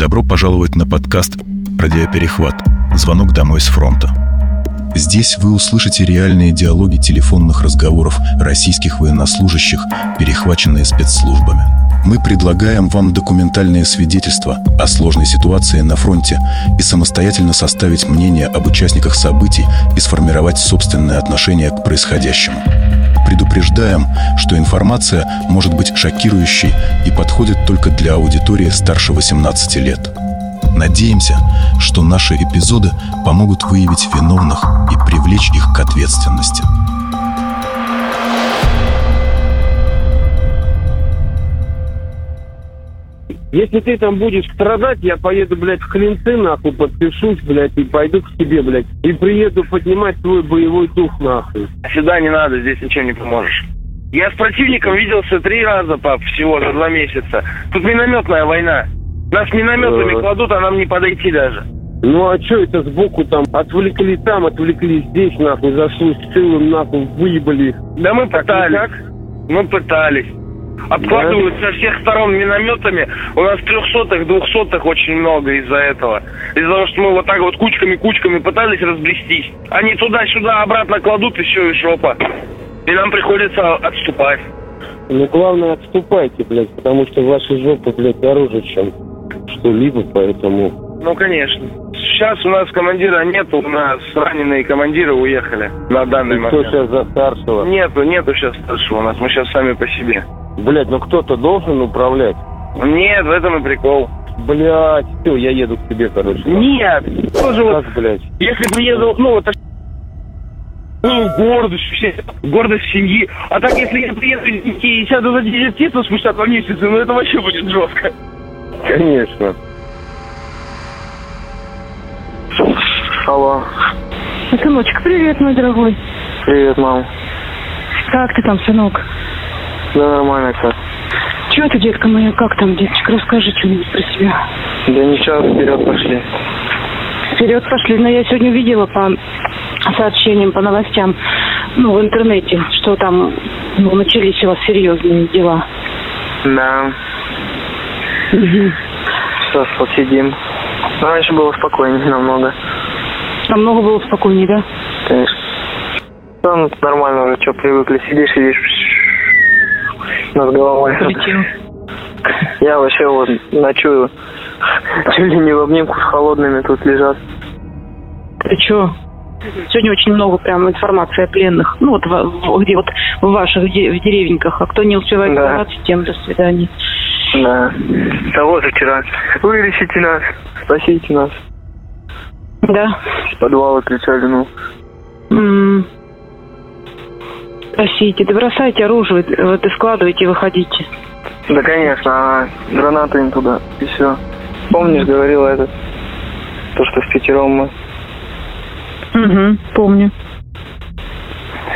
Добро пожаловать на подкаст «Радиоперехват. Звонок домой с фронта». Здесь вы услышите реальные диалоги телефонных разговоров российских военнослужащих, перехваченные спецслужбами. Мы предлагаем вам документальные свидетельства о сложной ситуации на фронте и самостоятельно составить мнение об участниках событий и сформировать собственное отношение к происходящему. Предупреждаем, что информация может быть шокирующей и подходит только для аудитории старше 18 лет. Надеемся, что наши эпизоды помогут выявить виновных и привлечь их к ответственности. Если ты там будешь страдать, я поеду, блядь, в Клинцы, нахуй, подпишусь, блядь, и пойду к тебе, блядь. И приеду поднимать твой боевой дух, нахуй. Сюда не надо, здесь ничем не поможешь. Я с противником виделся три раза, пап, всего за два месяца. Тут минометная война. Нас минометами Да. кладут, а нам не подойти даже. Ну а что это сбоку там? Отвлекли там, отвлекли здесь, нахуй, зашли с целым, нахуй, выебали. Да мы Так пытались. никак? Мы пытались. Обкладывают со всех сторон минометами. У нас трехсотых, двухсотых очень много из-за этого. Из-за того, что мы вот так вот кучками-кучками пытались разблестись. Они туда-сюда обратно кладут, и все, и жопа. И нам приходится отступать. Ну главное отступайте, блядь, потому что ваши жопы, блядь, дороже, чем что-либо, поэтому... Ну, конечно. Сейчас у нас командира нету, у нас раненые командиры уехали на данный И кто момент. сейчас за старшего? Нету, нету сейчас старшего у нас, мы сейчас сами по себе. Блядь, ну кто-то должен управлять. Нет, в этом и прикол. Блядь, все, я еду к тебе, короче. Нет, тоже вот, Как, блядь? если приеду, ну, вот ну, гордость, вообще, гордость семьи. А так, если я приеду и сяду за дезертирство спустя два месяца, ну, это вообще будет жестко. Конечно. Алло. Сыночек, привет, мой дорогой. Привет, мам. Как ты там, сынок? Да нормально все. Чего ты, детка моя, как там, деточка? Расскажи что-нибудь про себя. Да ничего, вперед пошли. Вперед пошли. Но я сегодня видела по сообщениям, по новостям, ну, в интернете, что там ну, начались у вас серьезные дела. Да. Сейчас посидим. Раньше было спокойнее намного, Намного было спокойнее, да? конечно. Да, ну нормально уже, что, привыкли. Сидишь, сидишь над головой. Полетел. Я вообще вот ночую. Чуть ли не в обнимку с холодными тут лежат. Ты чё? Сегодня очень много прям информации о пленных. Ну, вот где вот в ваших в деревеньках. А кто не успевает Да. тем до свидания. Да. Того же вчера. Вылечите нас, спасите нас. Да? С подвала кричали, ну. М. Просите, да бросайте оружие, вот и складывайте, и выходите. Да, конечно, а гранаты им туда, и все. Помнишь, говорила этот, то, что в пятером мы. Угу, помню.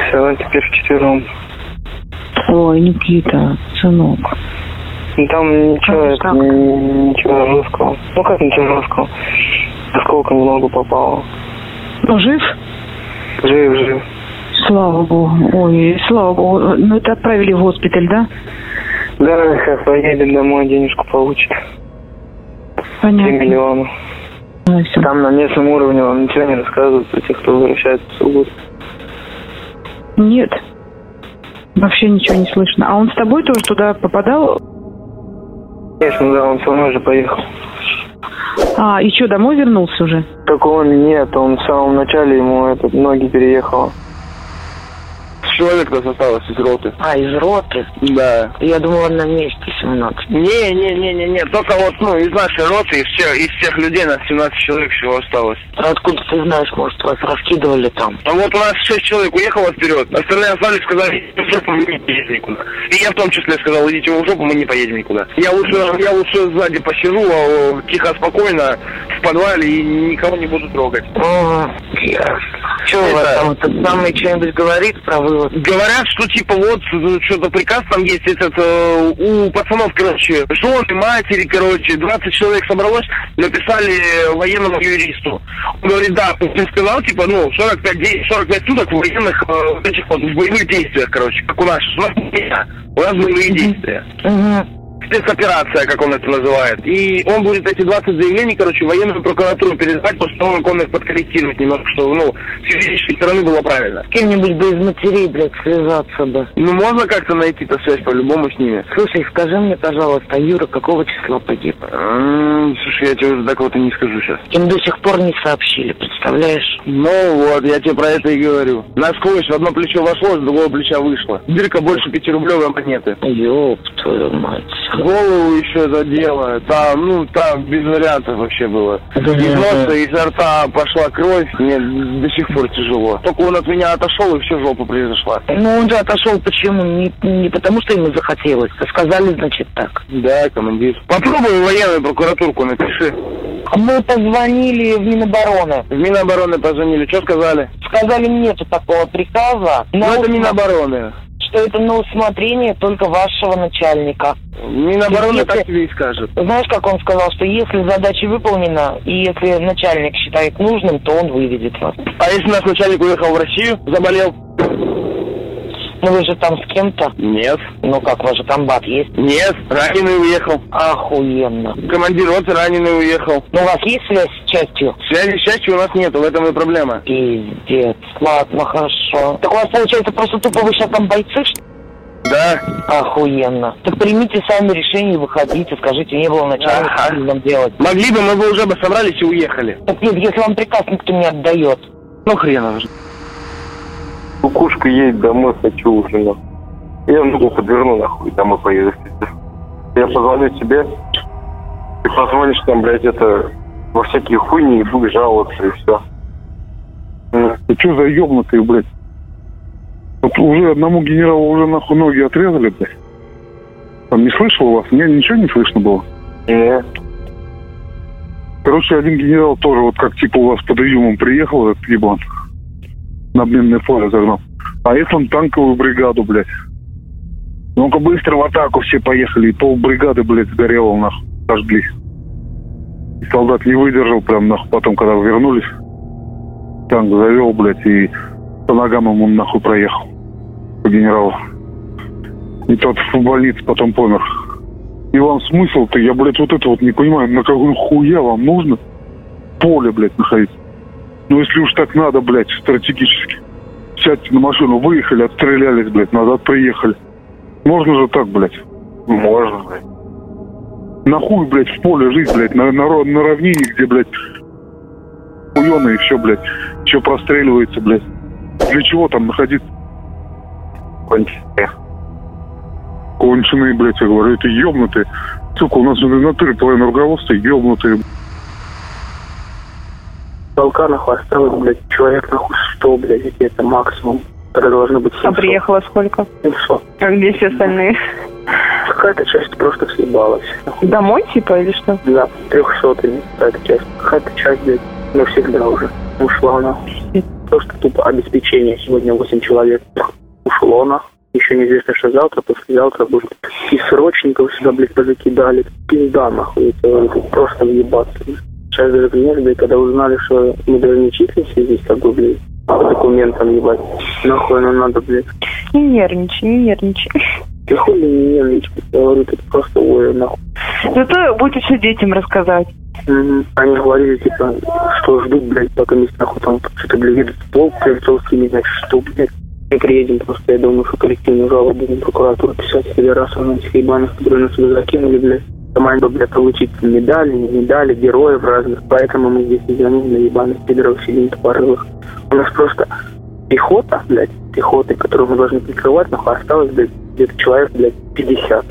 Все, теперь в четвером. Ой, Никита, сынок. Ну, там ничего, это, ничего жесткого. Ну, как ничего жесткого? Осколком в ногу попало. Ну, жив? Жив, жив. Слава богу. Ой, слава богу. Ну, это отправили в госпиталь, да? Да, сейчас поедем домой, денежку получит. Три Понятно. миллиона. Ну, всё. Там на местном уровне вам ничего не рассказывают про тех, кто возвращается в Сургут. Нет. Вообще ничего не слышно. А он с тобой тоже туда попадал? Конечно, да, он со мной же поехал. А, и что, домой вернулся уже? Только он нет, он в самом начале ему этот, ноги переехало. Человек нас осталось из роты. А, из роты? Да. Я думала, на месте 17. Не, не, не, не, не, только вот, ну, из нашей роты, из всех, из всех людей нас 17 человек всего осталось. А откуда ты знаешь, может, вас раскидывали там? А вот у нас 6 человек уехало вперед, остальные остались, сказали, идите в жопу, мы не поедем никуда. И я в том числе сказал, идите вы в жопу, мы не поедем никуда. Я лучше, я лучше сзади посижу, а, тихо, спокойно, в подвале и никого не буду трогать. О, ясно. Че у вас там, этот самый что-нибудь говорит про вывод? Говорят, что типа вот э, что-то приказ там есть этот э, у пацанов, короче, жены, матери, короче, 20 человек собралось, написали военному юристу. Он говорит, да, Путин сказал, типа, ну, 45, дней, 45 суток в военных э, этих вот в боевых действиях, короче, как у нас. У нас, у нас боевые действия. Угу. Спецоперация, как он это называет. И он будет эти 20 заявлений, короче, в военную прокуратуру передавать после того, как он их подкорректирует немножко, чтобы, ну, с юридической стороны было правильно. С кем-нибудь бы из матерей, блядь, связаться бы. Ну, можно как-то найти-то связь по-любому с ними. Слушай, скажи мне, пожалуйста, а Юра какого числа погиб? Слушай, я тебе уже так вот и не скажу сейчас. Им до сих пор не сообщили, представляешь? Ну вот, я тебе про это и говорю. Насквозь в одно плечо вошло, с другого плеча вышло. Дырка больше пятирублевой монеты. Ёб твою мать. Голову еще задело. Там, ну, там без вариантов вообще было. Из носа, изо рта пошла кровь. Мне до сих пор тяжело. Только он от меня отошел, и все жопа произошла. Ну, он же отошел почему? Не, не потому, что ему захотелось, а сказали, значит, так. Да, командир. Попробуй военную прокуратурку напиши. Мы позвонили в Минобороны. В Минобороны позвонили. Что сказали? Сказали, нету такого приказа. Ну, На это Минобороны. Что это на усмотрение только вашего начальника. Минобороны Если- так тебе и скажет. Знаешь, как он сказал, что если задача выполнена, и если начальник считает нужным, то он выведет вас. А если наш начальник уехал в Россию, заболел? Ну вы же там с кем-то? Нет. Ну как, у вас же комбат есть? Нет, раненый уехал. Охуенно. Командир роты раненый уехал. Ну у вас есть связь с частью? Связи, к счастью, у нас нету, в этом и проблема. Пиздец. Ладно, хорошо. Так у вас получается просто тупо вы сейчас там бойцы, что? Да? Охуенно. Так примите сами решение, выходите, скажите, не было начальника, Ага. что нам делать? Могли бы, мы бы уже бы собрались и уехали. Так нет, если вам приказ никто не отдает. Ну хрен его. Кукушка едет домой, хочу уже нахуй. Я ногу подверну нахуй, домой поеду. Я позвоню тебе, ты позвонишь там, блядь, это во всякие хуйни и будешь жаловаться и все. Ты что за ебнутый, блядь? Вот уже одному генералу уже нахуй ноги отрезали, блядь. Там не слышал вас? Мне ничего не слышно было. Не, Короче, один генерал тоже вот как типа у вас под июмом приехал, этот еблан. На обменное поле загнал. А это он танковую бригаду, блядь. Ну-ка быстро в атаку все поехали. И пол бригады, блядь, сгорело нахуй. Сожгли. И солдат не выдержал прям нахуй. Потом, когда вернулись, танк завел, блядь, и по ногам ему нахуй проехал. По генералу. И тот в больнице потом помер. И вам смысл-то, я, блядь, вот это вот не понимаю, на какую хуя вам нужно поле, блядь, находить? Ну, если уж так надо, блядь, стратегически. Сядьте на машину, выехали, отстрелялись, блядь, назад приехали. Можно же так, блядь. можно, блядь. Нахуй, блядь, в поле жить, блядь, на, на, на равнине, где, блядь, хуёно и все, блядь, все простреливается, блядь. Для чего там находиться? Конченые. Конченые, блядь, я говорю, это ёбнутые. Сука, у нас в натуре половина руководства ёбнутые. Толка нахуй осталось, блядь, человек нахуй 100, блядь, и это максимум. Это должно быть 700. А приехало сколько? 700. А где все остальные? Какая-то часть просто съебалась. Домой типа или что? Да, трехсотыми какая-то часть. Какая-то часть, блядь, навсегда уже ушла нахуй. Просто тупо обеспечение. Сегодня 8 человек ушло нахуй. Еще неизвестно, что завтра, послезавтра будет. И срочников сюда, блядь, позакидали. Пизда, нахуй. Это просто въебаться. Сейчас даже блядь, когда узнали, что мы даже не числимся здесь, как бы, блядь, по документам, ебать. Нахуй нам надо, блядь. Не нервничай, не нервничай. Ты хуй не нервничай, я говорю, это просто ой, нахуй. Зато будете все детям рассказать. Мгм. Они говорили, типа, что ждут, блядь, пока месяц нахуй там что-то, блядь, едут в полк, Кривцовский, не знаю, что, блядь. Мы приедем, просто я думаю, что коллективную жалобу будем в прокуратуру писать федерацию на этих ебаных, которые нас сюда закинули, блядь. Команду, блядь, получить медали, не медали, героев разных. Поэтому мы здесь не звоним на ебаных пидоров сидим тупорылых. У нас просто пехота, блядь, пехоты, которую мы должны прикрывать, нахуй, осталось, блядь, где-то человек, блядь, 50.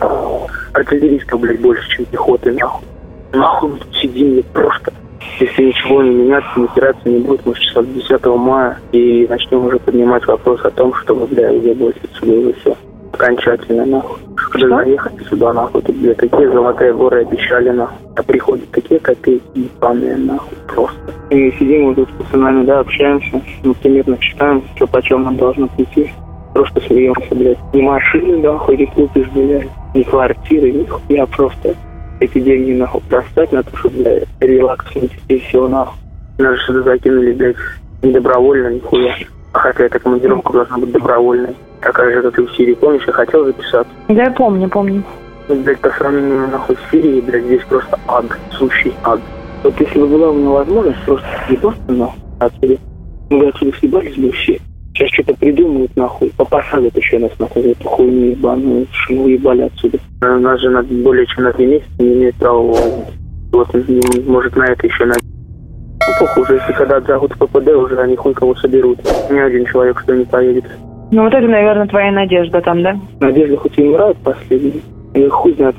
Артиллеристов, блядь, больше, чем пехоты, нахуй. Нахуй мы тут сидим, блядь, просто. Если ничего не меняться, не стираться не будет, может, числа 10 мая, и начнем уже поднимать вопрос о том, чтобы, бля, уебывать отсюда уже все. Окончательно, нахуй. Когда заехать сюда, нахуй, тут, бля, такие золотые горы обещали, нахуй. А приходят такие копейки ебаные, нахуй, просто. И сидим вот тут с пацанами, да, общаемся, примерно считаем, что почем нам должно прийти. Просто смеемся, блядь. Ни машины, нахуй, не купишь, блядь, ни квартиры, ни хуя, просто эти деньги, нахуй, достать на то, чтобы, блядь, релакснуть и все, нахуй. Нас сюда закинули, блядь, не добровольно, нихуя. А хотя эта командировка должна быть добровольной. Такая же, как и в Сирии. Помнишь, я хотел записаться? Да, я помню, помню. Ну, блядь, по сравнению, нахуй, с Сирией, блядь, здесь просто ад, сущий ад. Вот если бы была у меня возможность просто съебаться, нахуй, отсюда, мы бы отсюда съебались бы все. Сейчас что-то придумают, нахуй, попосадят еще нас, нахуй, эту хуйню ебаную, что мы уебали отсюда. А Нас же на более чем на две месяца не имеет права. Вот, может, на это еще на... Ну, похуй, уже, если когда отзовут ППД, уже они хуй кого соберут. Ни один человек что не поедет. Ну вот это, наверное, твоя надежда там, да? Надежда хоть и умирает последний. И хуй знает.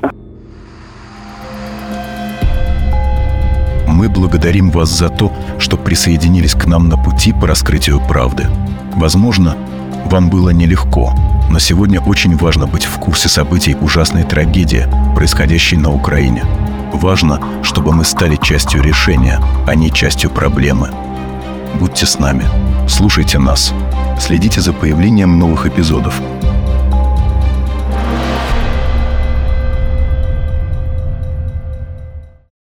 Мы благодарим вас за то, что присоединились к нам на пути по раскрытию правды. Возможно, вам было нелегко, но сегодня очень важно быть в курсе событий ужасной трагедии, происходящей на Украине. Важно, чтобы мы стали частью решения, а не частью проблемы. Будьте с нами, слушайте нас, следите за появлением новых эпизодов –